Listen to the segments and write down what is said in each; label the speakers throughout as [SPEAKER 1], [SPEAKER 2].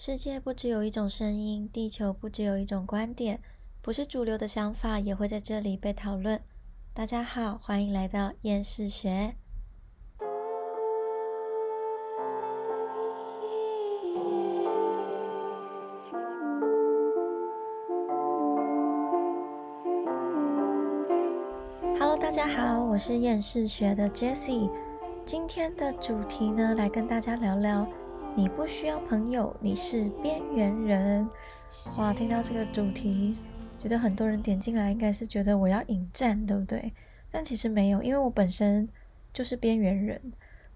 [SPEAKER 1] 世界不只有一种声音，地球不只有一种观点，不是主流的想法也会在这里被讨论。大家好，欢迎来到厌世学。Hello，大家好，我是厌世学的 Jessie。今天的主题呢，来跟大家聊聊。你不需要朋友，你是边缘人。哇，听到这个主题，觉得很多人点进来，应该是觉得我要引战，对不对？但其实没有，因为我本身就是边缘人，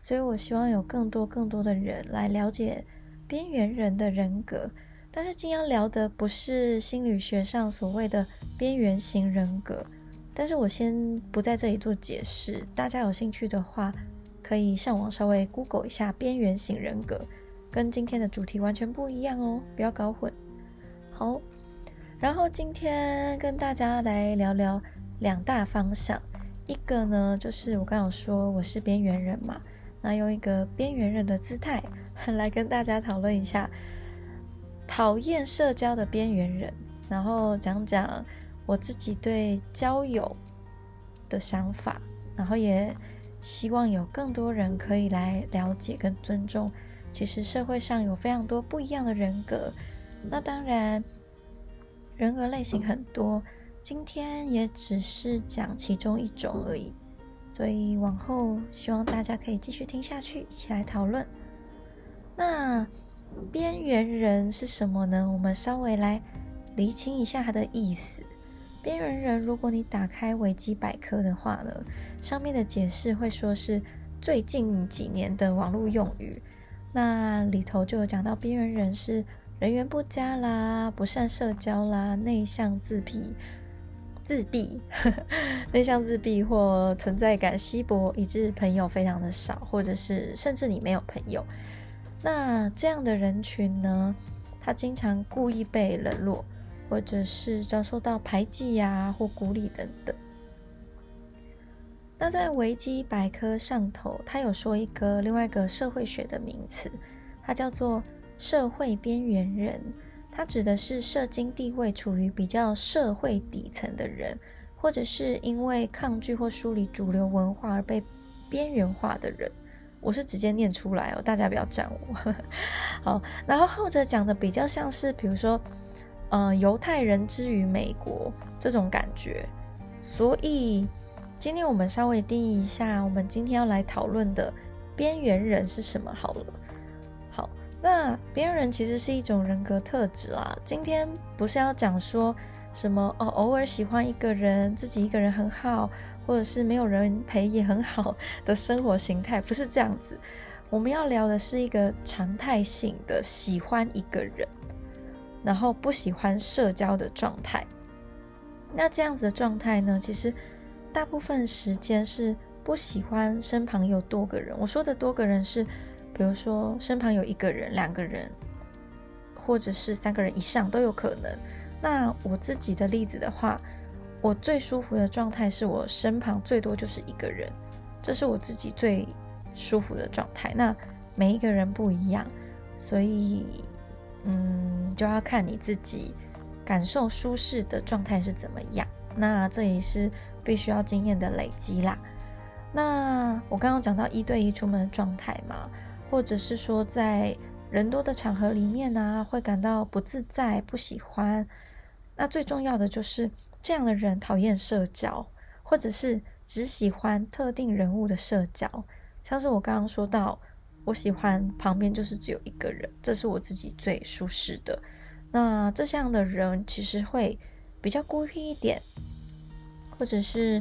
[SPEAKER 1] 所以我希望有更多更多的人来了解边缘人的人格。但是今天要聊的不是心理学上所谓的边缘型人格，但是我先不在这里做解释。大家有兴趣的话，可以上网稍微 Google 一下边缘型人格。跟今天的主题完全不一样哦，不要搞混。好，然后今天跟大家来聊聊两大方向，一个呢就是我刚刚说我是边缘人嘛，那用一个边缘人的姿态 来跟大家讨论一下讨厌社交的边缘人，然后讲讲我自己对交友的想法，然后也希望有更多人可以来了解跟尊重。其实社会上有非常多不一样的人格，那当然人格类型很多，今天也只是讲其中一种而已。所以往后希望大家可以继续听下去，一起来讨论。那边缘人是什么呢？我们稍微来厘清一下它的意思。边缘人，如果你打开维基百科的话呢，上面的解释会说是最近几年的网络用语。那里头就有讲到边缘人是人缘不佳啦，不善社交啦，内向自闭、自闭、内向自闭或存在感稀薄，以致朋友非常的少，或者是甚至你没有朋友。那这样的人群呢，他经常故意被冷落，或者是遭受到排挤呀或孤立等等。那在维基百科上头，他有说一个另外一个社会学的名词，它叫做社会边缘人。它指的是社经地位处于比较社会底层的人，或者是因为抗拒或梳理主流文化而被边缘化的人。我是直接念出来哦，大家不要赞我。好，然后后者讲的比较像是，比如说，呃，犹太人之于美国这种感觉，所以。今天我们稍微定义一下，我们今天要来讨论的边缘人是什么？好了，好，那边缘人其实是一种人格特质啦。今天不是要讲说什么哦，偶尔喜欢一个人，自己一个人很好，或者是没有人陪也很好 的生活形态，不是这样子。我们要聊的是一个常态性的喜欢一个人，然后不喜欢社交的状态。那这样子的状态呢，其实。大部分时间是不喜欢身旁有多个人。我说的多个人是，比如说身旁有一个人、两个人，或者是三个人以上都有可能。那我自己的例子的话，我最舒服的状态是我身旁最多就是一个人，这是我自己最舒服的状态。那每一个人不一样，所以嗯，就要看你自己感受舒适的状态是怎么样。那这也是。必须要经验的累积啦。那我刚刚讲到一对一出门的状态嘛，或者是说在人多的场合里面呢，会感到不自在、不喜欢。那最重要的就是这样的人讨厌社交，或者是只喜欢特定人物的社交。像是我刚刚说到，我喜欢旁边就是只有一个人，这是我自己最舒适的。那这样的人其实会比较孤僻一点。或者是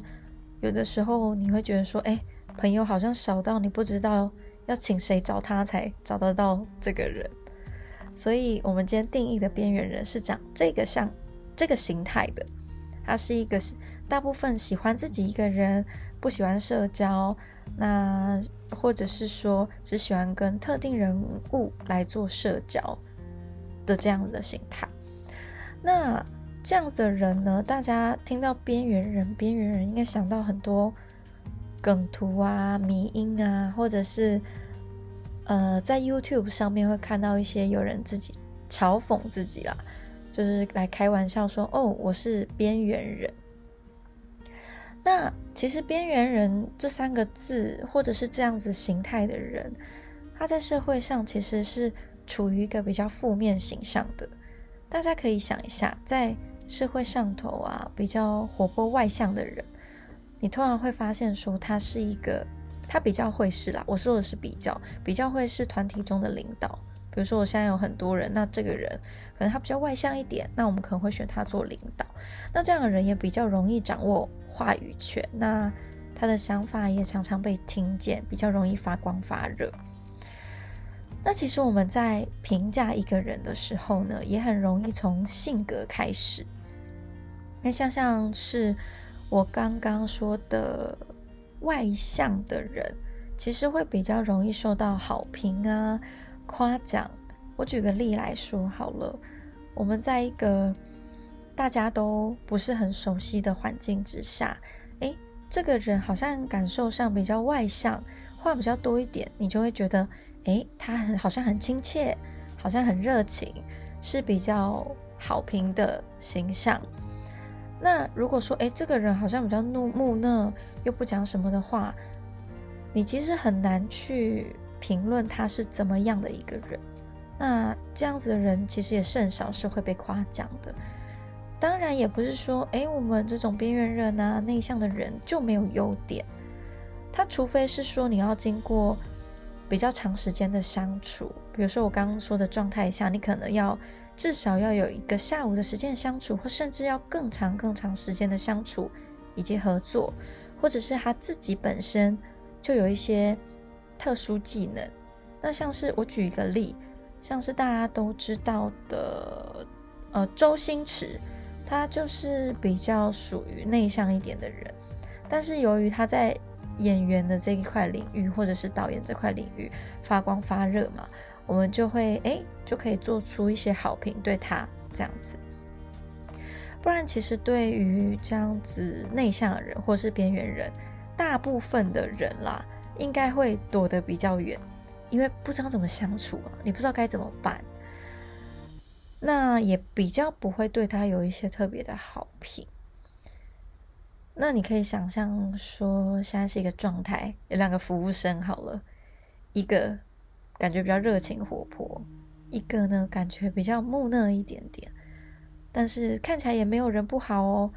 [SPEAKER 1] 有的时候你会觉得说，哎，朋友好像少到你不知道要请谁找他才找得到这个人。所以，我们今天定义的边缘人是讲这个像这个形态的，他是一个大部分喜欢自己一个人，不喜欢社交，那或者是说只喜欢跟特定人物来做社交的这样子的形态。那。这样子的人呢，大家听到边缘人，边缘人应该想到很多梗图啊、迷音啊，或者是呃，在 YouTube 上面会看到一些有人自己嘲讽自己啦，就是来开玩笑说：“哦，我是边缘人。”那其实“边缘人”这三个字，或者是这样子形态的人，他在社会上其实是处于一个比较负面形象的。大家可以想一下，在社会上头啊，比较活泼外向的人，你突然会发现说，他是一个，他比较会是啦。我说的是比较，比较会是团体中的领导。比如说，我现在有很多人，那这个人可能他比较外向一点，那我们可能会选他做领导。那这样的人也比较容易掌握话语权，那他的想法也常常被听见，比较容易发光发热。那其实我们在评价一个人的时候呢，也很容易从性格开始。那像像是我刚刚说的外向的人，其实会比较容易受到好评啊。夸奖，我举个例来说好了。我们在一个大家都不是很熟悉的环境之下，诶，这个人好像感受上比较外向，话比较多一点，你就会觉得，诶，他很好像很亲切，好像很热情，是比较好评的形象。那如果说，诶，这个人好像比较怒木讷，又不讲什么的话，你其实很难去。评论他是怎么样的一个人，那这样子的人其实也甚少是会被夸奖的。当然，也不是说，哎，我们这种边缘人啊、内向的人就没有优点。他除非是说你要经过比较长时间的相处，比如说我刚刚说的状态下，你可能要至少要有一个下午的时间相处，或甚至要更长更长时间的相处以及合作，或者是他自己本身就有一些。特殊技能，那像是我举一个例，像是大家都知道的，呃，周星驰，他就是比较属于内向一点的人，但是由于他在演员的这一块领域，或者是导演这块领域发光发热嘛，我们就会哎就可以做出一些好评对他这样子。不然，其实对于这样子内向的人或是边缘人，大部分的人啦。应该会躲得比较远，因为不知道怎么相处啊，你不知道该怎么办。那也比较不会对他有一些特别的好评。那你可以想象说，现在是一个状态，有两个服务生好了，一个感觉比较热情活泼，一个呢感觉比较木讷一点点，但是看起来也没有人不好哦。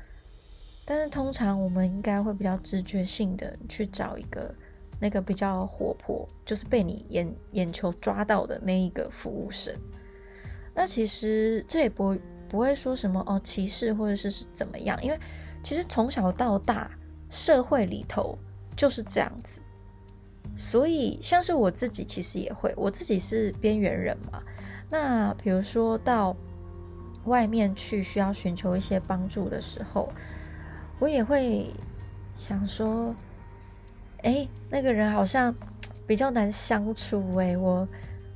[SPEAKER 1] 但是通常我们应该会比较直觉性的去找一个。那个比较活泼，就是被你眼眼球抓到的那一个服务生。那其实这也不不会说什么哦歧视或者是怎么样，因为其实从小到大社会里头就是这样子。所以像是我自己其实也会，我自己是边缘人嘛。那比如说到外面去需要寻求一些帮助的时候，我也会想说。哎，那个人好像比较难相处哎，我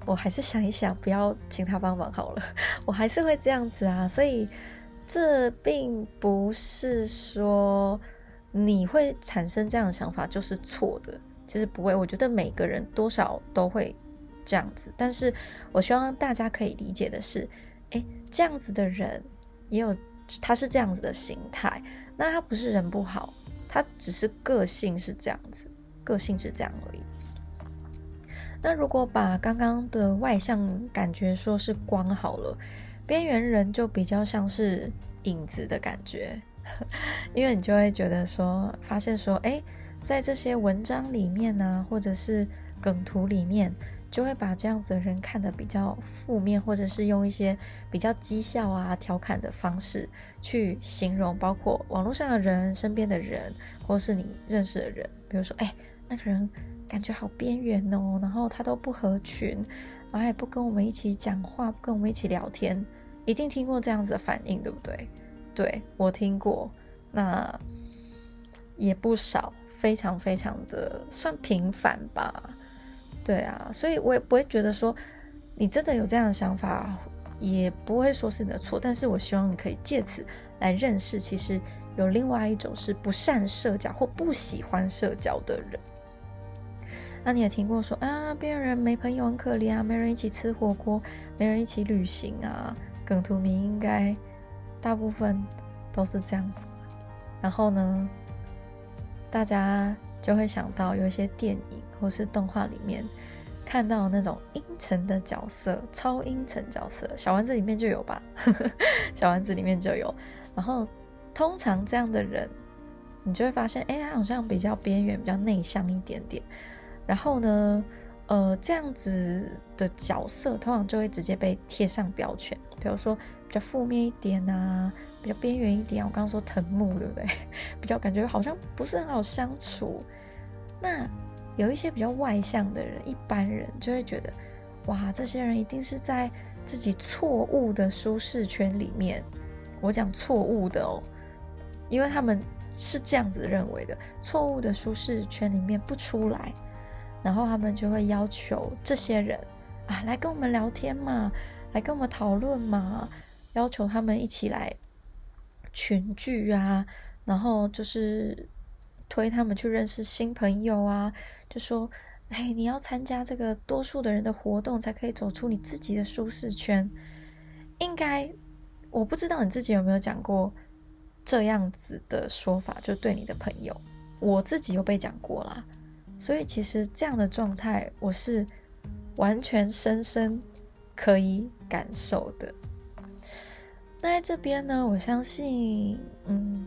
[SPEAKER 1] 我还是想一想，不要请他帮忙好了。我还是会这样子啊，所以这并不是说你会产生这样的想法就是错的，其实不会。我觉得每个人多少都会这样子，但是我希望大家可以理解的是，哎，这样子的人也有，他是这样子的心态，那他不是人不好，他只是个性是这样子。个性是这样而已。那如果把刚刚的外向感觉说是光好了，边缘人就比较像是影子的感觉，因为你就会觉得说，发现说，哎，在这些文章里面呢，或者是梗图里面，就会把这样子的人看得比较负面，或者是用一些比较讥笑啊、调侃的方式去形容，包括网络上的人、身边的人，或是你认识的人，比如说，哎。那个人感觉好边缘哦，然后他都不合群，然后也不跟我们一起讲话，不跟我们一起聊天，一定听过这样子的反应，对不对？对我听过，那也不少，非常非常的算频繁吧。对啊，所以我也不会觉得说你真的有这样的想法，也不会说是你的错，但是我希望你可以借此来认识，其实有另外一种是不善社交或不喜欢社交的人。那你也听过说啊，边人没朋友很可怜啊，没人一起吃火锅，没人一起旅行啊。梗图名应该大部分都是这样子。然后呢，大家就会想到有一些电影或是动画里面看到那种阴沉的角色，超阴沉角色，小丸子里面就有吧？小丸子里面就有。然后通常这样的人，你就会发现，哎，他好像比较边缘，比较内向一点点。然后呢，呃，这样子的角色通常就会直接被贴上标签，比如说比较负面一点啊。比较边缘一点，我刚刚说藤木，对不对？比较感觉好像不是很好相处。那有一些比较外向的人，一般人就会觉得，哇，这些人一定是在自己错误的舒适圈里面。我讲错误的哦，因为他们是这样子认为的，错误的舒适圈里面不出来，然后他们就会要求这些人啊来跟我们聊天嘛，来跟我们讨论嘛，要求他们一起来。群聚啊，然后就是推他们去认识新朋友啊，就说：“哎，你要参加这个多数的人的活动，才可以走出你自己的舒适圈。”应该我不知道你自己有没有讲过这样子的说法，就对你的朋友，我自己有被讲过啦。所以其实这样的状态，我是完全深深可以感受的。那在这边呢，我相信，嗯，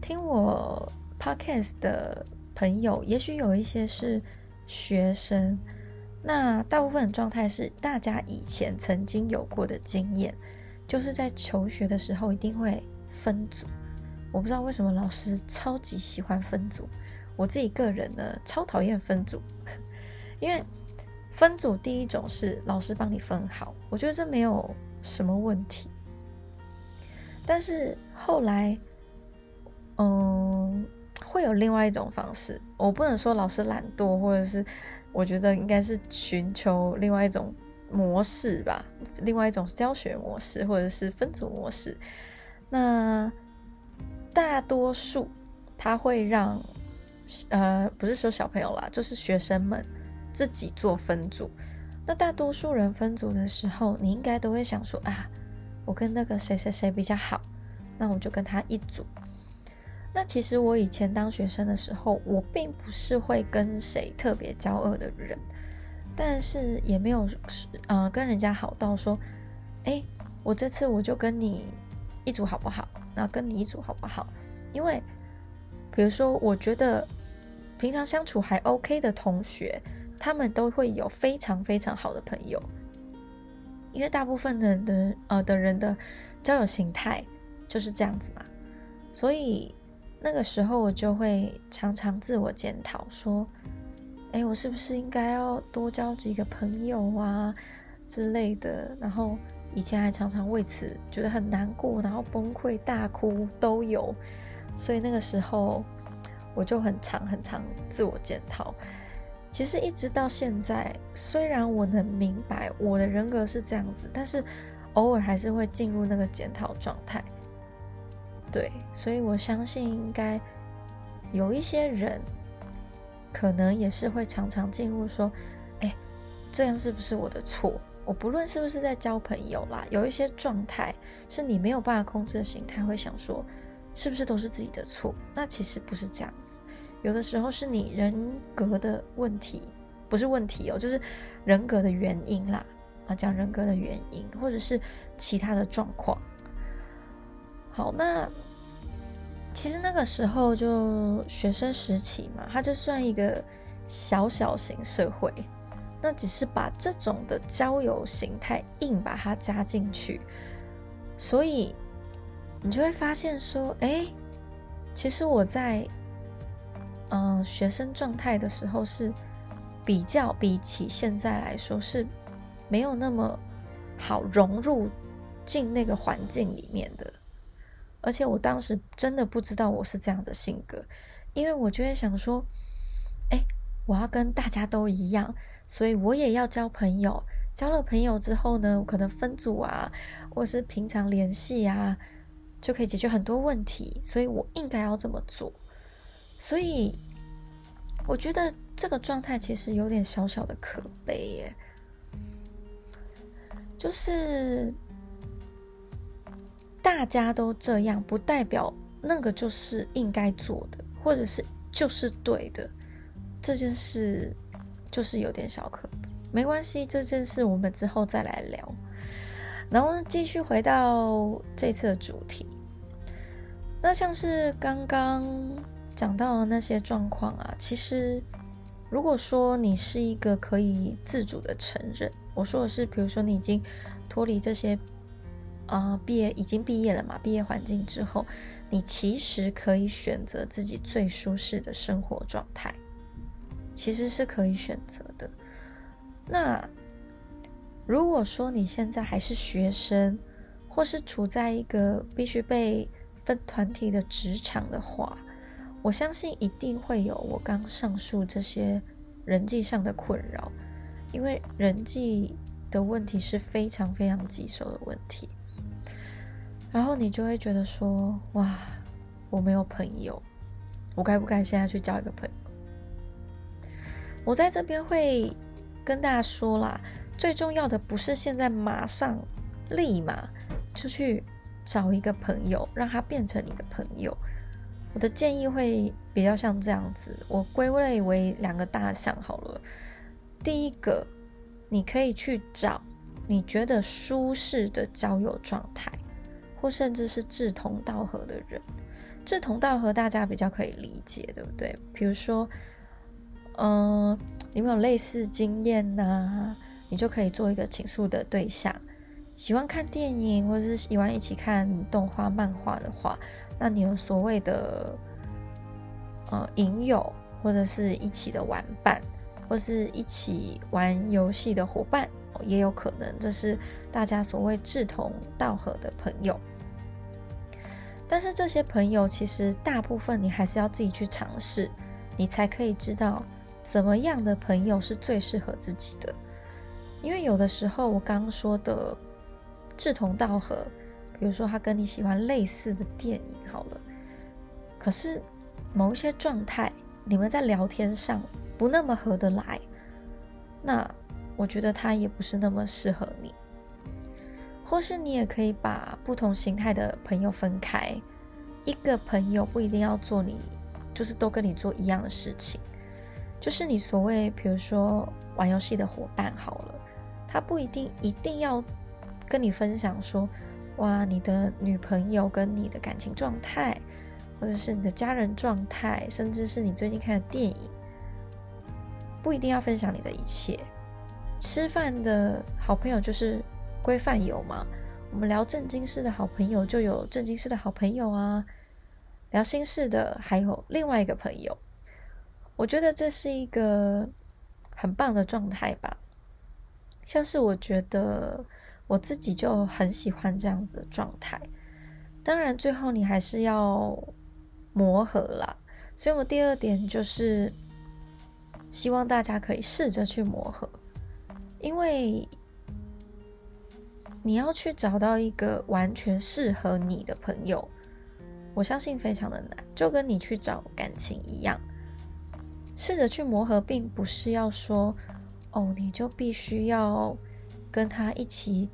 [SPEAKER 1] 听我 podcast 的朋友，也许有一些是学生。那大部分状态是大家以前曾经有过的经验，就是在求学的时候一定会分组。我不知道为什么老师超级喜欢分组，我自己个人呢超讨厌分组，因为分组第一种是老师帮你分好，我觉得这没有什么问题。但是后来，嗯，会有另外一种方式。我不能说老师懒惰，或者是我觉得应该是寻求另外一种模式吧，另外一种教学模式，或者是分组模式。那大多数他会让，呃，不是说小朋友啦，就是学生们自己做分组。那大多数人分组的时候，你应该都会想说啊。我跟那个谁谁谁比较好，那我就跟他一组。那其实我以前当学生的时候，我并不是会跟谁特别交恶的人，但是也没有呃跟人家好到说，哎，我这次我就跟你一组好不好？那跟你一组好不好？因为比如说，我觉得平常相处还 OK 的同学，他们都会有非常非常好的朋友。因为大部分的的呃的人的交友形态就是这样子嘛，所以那个时候我就会常常自我检讨，说，哎，我是不是应该要多交几个朋友啊之类的？然后以前还常常为此觉得很难过，然后崩溃大哭都有，所以那个时候我就很常很常自我检讨。其实一直到现在，虽然我能明白我的人格是这样子，但是偶尔还是会进入那个检讨状态。对，所以我相信应该有一些人，可能也是会常常进入说：“哎，这样是不是我的错？”我不论是不是在交朋友啦，有一些状态是你没有办法控制的形态，会想说：“是不是都是自己的错？”那其实不是这样子。有的时候是你人格的问题，不是问题哦，就是人格的原因啦。啊，讲人格的原因，或者是其他的状况。好，那其实那个时候就学生时期嘛，它就算一个小小型社会，那只是把这种的交友形态硬把它加进去，所以你就会发现说，哎，其实我在。嗯，学生状态的时候是比较比起现在来说是没有那么好融入进那个环境里面的，而且我当时真的不知道我是这样的性格，因为我就会想说，哎，我要跟大家都一样，所以我也要交朋友，交了朋友之后呢，我可能分组啊，或是平常联系啊，就可以解决很多问题，所以我应该要这么做。所以，我觉得这个状态其实有点小小的可悲耶，就是大家都这样，不代表那个就是应该做的，或者是就是对的。这件事就是有点小可悲，没关系，这件事我们之后再来聊。然后继续回到这次的主题，那像是刚刚讲到的那些状况啊，其实如果说你是一个可以自主的承认，我说的是，比如说你已经脱离这些啊毕业已经毕业了嘛，毕业环境之后，你其实可以选择自己最舒适的生活状态，其实是可以选择的。那。如果说你现在还是学生，或是处在一个必须被分团体的职场的话，我相信一定会有我刚上述这些人际上的困扰，因为人际的问题是非常非常棘手的问题。然后你就会觉得说：“哇，我没有朋友，我该不该现在去交一个朋友？”我在这边会跟大家说啦。最重要的不是现在马上立马就去找一个朋友，让他变成你的朋友。我的建议会比较像这样子，我归类为两个大项好了。第一个，你可以去找你觉得舒适的交友状态，或甚至是志同道合的人。志同道合大家比较可以理解，对不对？比如说，嗯，你们有类似经验呐？你就可以做一个倾诉的对象。喜欢看电影或者是喜欢一起看动画、漫画的话，那你有所谓的呃影友，或者是一起的玩伴，或是一起玩游戏的伙伴，也有可能这是大家所谓志同道合的朋友。但是这些朋友其实大部分你还是要自己去尝试，你才可以知道怎么样的朋友是最适合自己的。因为有的时候，我刚刚说的志同道合，比如说他跟你喜欢类似的电影，好了，可是某一些状态，你们在聊天上不那么合得来，那我觉得他也不是那么适合你。或是你也可以把不同形态的朋友分开，一个朋友不一定要做你，就是都跟你做一样的事情，就是你所谓比如说玩游戏的伙伴，好了。他不一定一定要跟你分享说，哇，你的女朋友跟你的感情状态，或者是你的家人状态，甚至是你最近看的电影，不一定要分享你的一切。吃饭的好朋友就是规范友嘛，我们聊正经事的好朋友就有正经事的好朋友啊，聊心事的还有另外一个朋友。我觉得这是一个很棒的状态吧。像是我觉得我自己就很喜欢这样子的状态，当然最后你还是要磨合啦。所以我第二点就是希望大家可以试着去磨合，因为你要去找到一个完全适合你的朋友，我相信非常的难，就跟你去找感情一样，试着去磨合，并不是要说。哦，你就必须要跟他一起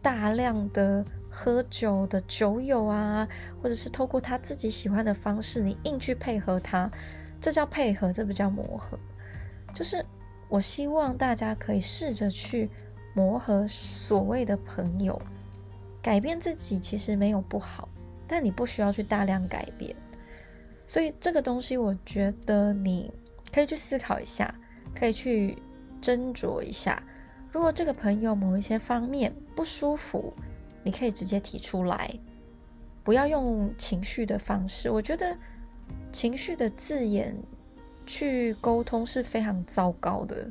[SPEAKER 1] 大量的喝酒的酒友啊，或者是透过他自己喜欢的方式，你硬去配合他，这叫配合，这不叫磨合。就是我希望大家可以试着去磨合所谓的朋友，改变自己其实没有不好，但你不需要去大量改变。所以这个东西，我觉得你可以去思考一下，可以去。斟酌一下，如果这个朋友某一些方面不舒服，你可以直接提出来，不要用情绪的方式。我觉得情绪的字眼去沟通是非常糟糕的，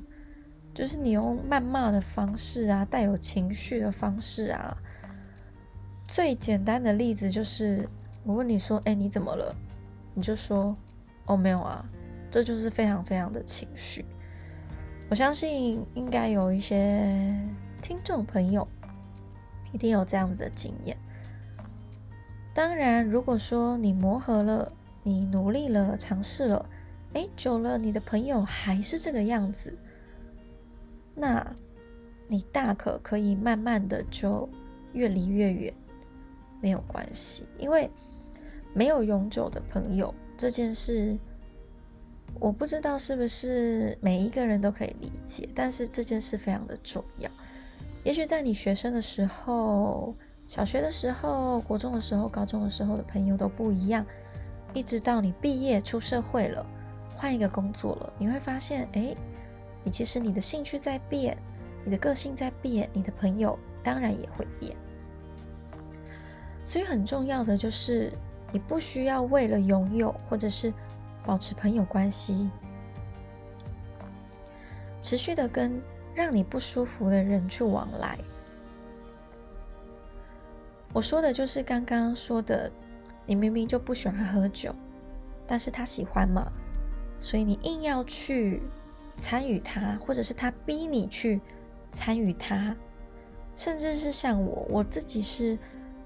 [SPEAKER 1] 就是你用谩骂的方式啊，带有情绪的方式啊。最简单的例子就是，我问你说：“哎，你怎么了？”你就说：“哦，没有啊。”这就是非常非常的情绪。我相信应该有一些听众朋友一定有这样子的经验。当然，如果说你磨合了，你努力了，尝试了，哎，久了你的朋友还是这个样子，那你大可可以慢慢的就越离越远，没有关系，因为没有永久的朋友这件事，我不知道是不是每一个人都可以理解，但是这件事非常的重要。也许在你学生的时候，小学的时候、国中的时候、高中的时候的朋友都不一样，一直到你毕业出社会了。换一个工作了，你会发现，哎，你其实你的兴趣在变，你的个性在变，你的朋友当然也会变。所以很重要的就是，你不需要为了拥有或者是保持朋友关系，持续的跟让你不舒服的人去往来。我说的就是刚刚说的，你明明就不喜欢喝酒，但是他喜欢嘛。所以你硬要去参与他，或者是他逼你去参与他，甚至是像我，我自己是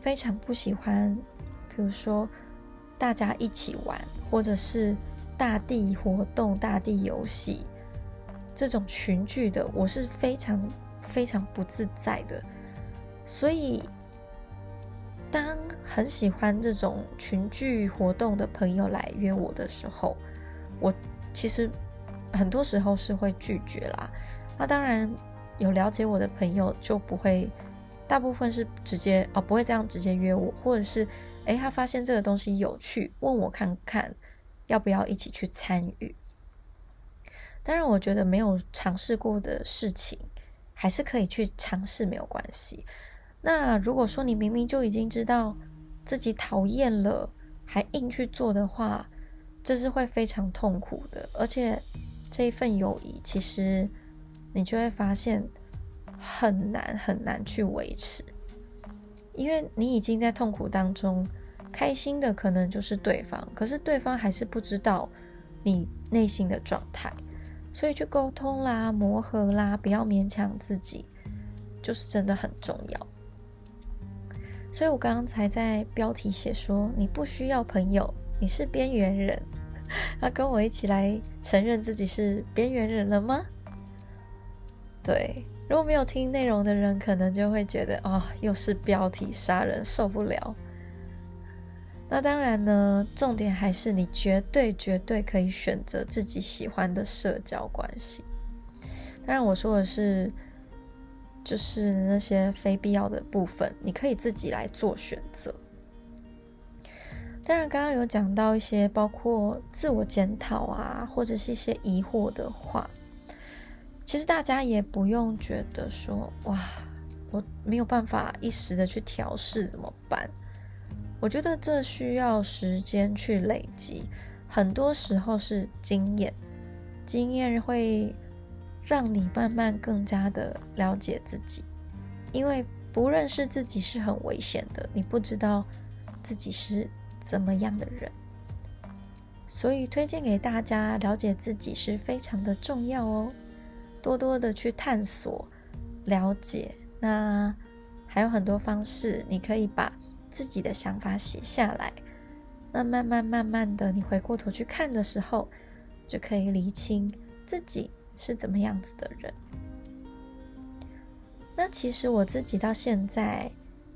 [SPEAKER 1] 非常不喜欢，比如说大家一起玩，或者是大地活动、大地游戏这种群聚的，我是非常非常不自在的。所以，当很喜欢这种群聚活动的朋友来约我的时候，我其实很多时候是会拒绝啦。那当然有了解我的朋友就不会，大部分是直接哦不会这样直接约我，或者是诶，他发现这个东西有趣，问我看看要不要一起去参与。当然，我觉得没有尝试过的事情还是可以去尝试，没有关系。那如果说你明明就已经知道自己讨厌了，还硬去做的话，这是会非常痛苦的，而且这一份友谊，其实你就会发现很难很难去维持，因为你已经在痛苦当中，开心的可能就是对方，可是对方还是不知道你内心的状态，所以去沟通啦、磨合啦，不要勉强自己，就是真的很重要。所以我刚刚才在标题写说，你不需要朋友。你是边缘人，要跟我一起来承认自己是边缘人了吗？对，如果没有听内容的人，可能就会觉得哦，又是标题杀人，受不了。那当然呢，重点还是你绝对绝对可以选择自己喜欢的社交关系。当然，我说的是，就是那些非必要的部分，你可以自己来做选择。当然，刚刚有讲到一些包括自我检讨啊，或者是一些疑惑的话，其实大家也不用觉得说哇，我没有办法一时的去调试怎么办？我觉得这需要时间去累积，很多时候是经验，经验会让你慢慢更加的了解自己，因为不认识自己是很危险的，你不知道自己是。怎么样的人，所以推荐给大家了解自己是非常的重要哦。多多的去探索、了解，那还有很多方式，你可以把自己的想法写下来。那慢慢慢慢的，你回过头去看的时候，就可以理清自己是怎么样子的人。那其实我自己到现在。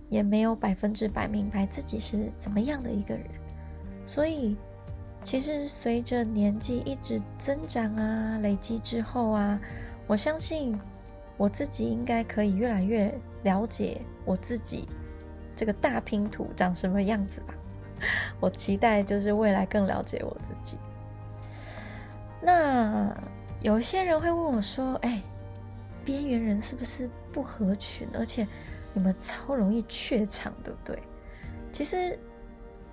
[SPEAKER 1] 也没有百分之百明白自己是怎么样的一个人，所以其实随着年纪一直增长啊，累积之后啊，我相信我自己应该可以越来越了解我自己这个大拼图长什么样子吧。我期待就是未来更了解我自己。那有些人会问我说：“哎，边缘人是不是不合群？而且？”你们超容易怯场，对不对？其实，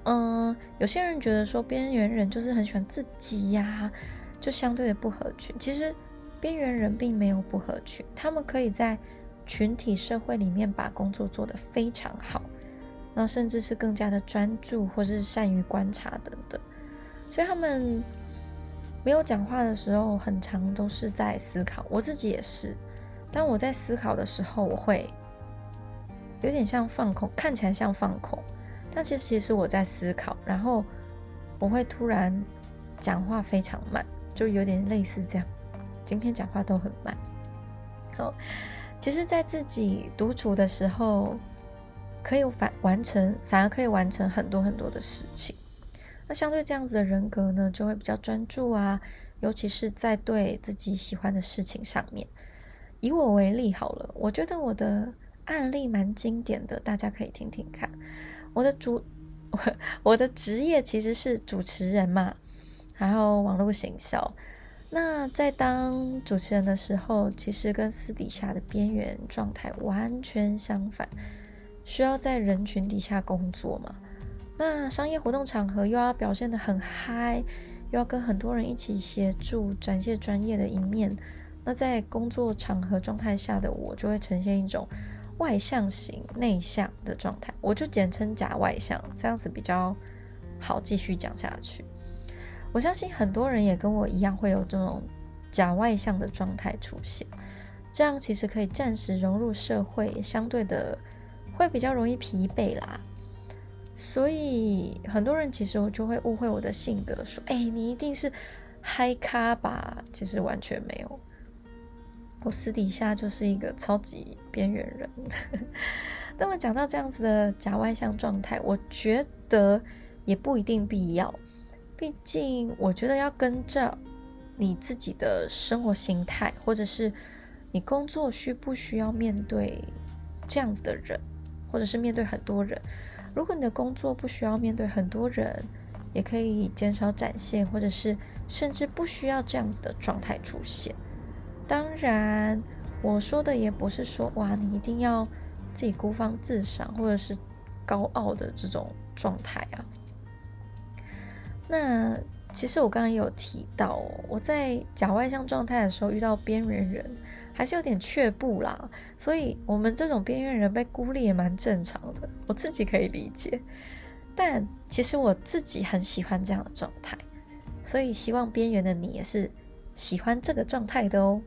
[SPEAKER 1] 嗯，有些人觉得说边缘人就是很喜欢自己呀，就相对的不合群。其实，边缘人并没有不合群，他们可以在群体社会里面把工作做得非常好，那甚至是更加的专注，或是善于观察等等。所以他们没有讲话的时候，很长都是在思考。我自己也是，当我在思考的时候，我会。有点像放空，看起来像放空，但其实其实我在思考，然后我会突然讲话非常慢，就有点类似这样。今天讲话都很慢。好，其实，在自己独处的时候，可以反完成，反而可以完成很多很多的事情。那相对这样子的人格呢，就会比较专注啊，尤其是在对自己喜欢的事情上面。以我为例好了，我觉得我的案例蛮经典的，大家可以听听看。我的主，我的职业其实是主持人嘛，然后网络行销。那在当主持人的时候，其实跟私底下的边缘状态完全相反，需要在人群底下工作嘛。那商业活动场合又要表现得很嗨，又要跟很多人一起协助展现专业的一面。那在工作场合状态下的我，就会呈现一种外向型内向的状态，我就简称假外向，这样子比较好继续讲下去。我相信很多人也跟我一样会有这种假外向的状态出现，这样其实可以暂时融入社会，相对的会比较容易疲惫啦。所以很多人其实我就会误会我的性格，说：“哎，你一定是嗨咖吧？”其实完全没有，我私底下就是一个超级边缘人。那么讲到这样子的假外向状态，我觉得也不一定必要。毕竟，我觉得要跟着你自己的生活形态，或者是你工作需不需要面对这样子的人，或者是面对很多人。如果你的工作不需要面对很多人，也可以减少展现，或者是甚至不需要这样子的状态出现。当然，我说的也不是说哇，你一定要自己孤芳自赏，或者是高傲的这种状态啊。那其实我刚刚有提到，我在假外向状态的时候遇到边缘人，还是有点却步啦。所以，我们这种边缘人被孤立也蛮正常的，我自己可以理解。但其实我自己很喜欢这样的状态，所以希望边缘的你也是喜欢这个状态的哦，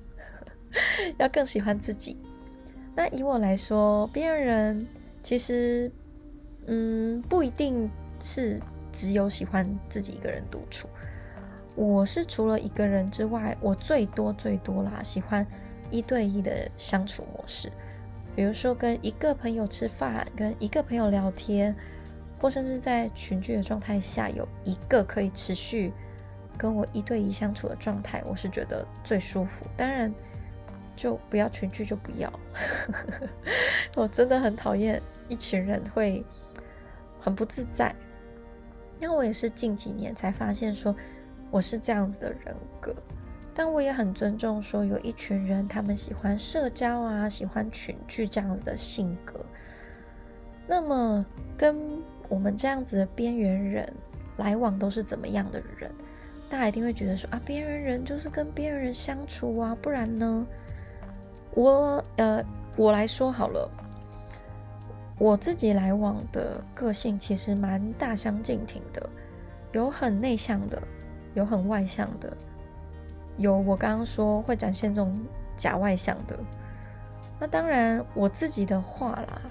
[SPEAKER 1] 要更喜欢自己。那以我来说，边缘人其实，嗯，不一定是。只有喜欢自己一个人独处。我是除了一个人之外，我最多最多啦，喜欢一对一的相处模式。比如说跟一个朋友吃饭，跟一个朋友聊天，或甚至在群聚的状态下，有一个可以持续跟我一对一相处的状态，我是觉得最舒服。当然，就不要群聚就不要。我真的很讨厌一群人会很不自在。因为我也是近几年才发现说我是这样子的人格，但我也很尊重说有一群人他们喜欢社交啊，喜欢群聚这样子的性格。那么跟我们这样子的边缘人来往都是怎么样的人？大家一定会觉得说啊，边缘人就是跟边缘人相处啊，不然呢？我呃，我来说好了。我自己来往的个性其实蛮大相径庭的，有很内向的，有很外向的，有我刚刚说会展现这种假外向的。那当然，我自己的话啦，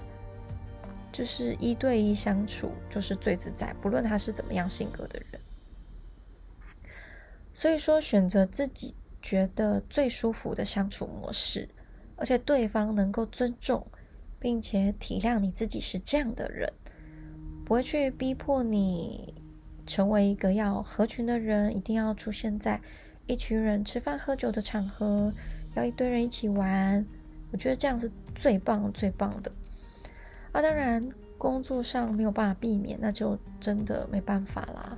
[SPEAKER 1] 就是一对一相处就是最自在，不论他是怎么样性格的人。所以说，选择自己觉得最舒服的相处模式，而且对方能够尊重。并且体谅你自己是这样的人，不会去逼迫你成为一个要合群的人，一定要出现在一群人吃饭喝酒的场合，要一堆人一起玩。我觉得这样是最棒最棒的。啊，当然工作上没有办法避免，那就真的没办法啦。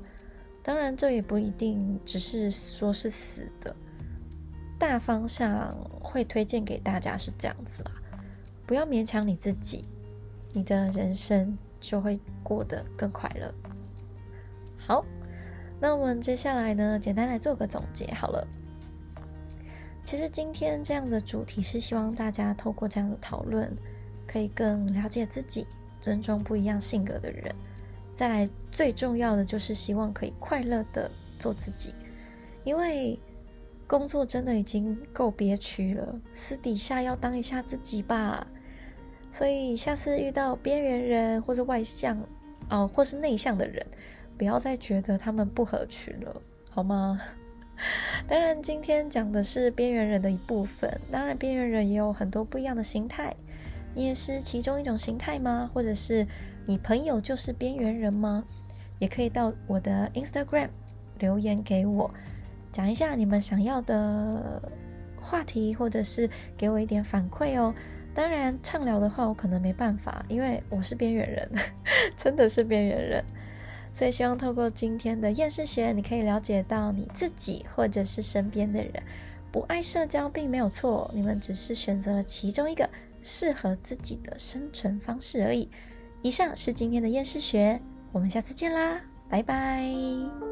[SPEAKER 1] 当然这也不一定只是说是死的，大方向会推荐给大家是这样子啦。不要勉强你自己，你的人生就会过得更快乐。好，那我们接下来呢，简单来做个总结好了。其实今天这样的主题是希望大家透过这样的讨论，可以更了解自己，尊重不一样性格的人。再来，最重要的就是希望可以快乐的做自己，因为。工作真的已经够憋屈了，私底下要当一下自己吧。所以下次遇到边缘人或者外向，哦，或是内向的人，不要再觉得他们不合群了，好吗？当然，今天讲的是边缘人的一部分。当然，边缘人也有很多不一样的形态。你也是其中一种形态吗？或者是你朋友就是边缘人吗？也可以到我的 Instagram 留言给我，讲一下你们想要的话题，或者是给我一点反馈哦。当然，畅聊的话我可能没办法，因为我是边缘人，真的是边缘人。所以希望透过今天的厌世学，你可以了解到你自己或者是身边的人不爱社交并没有错，你们只是选择了其中一个适合自己的生存方式而已。以上是今天的厌世学，我们下次见啦，拜拜。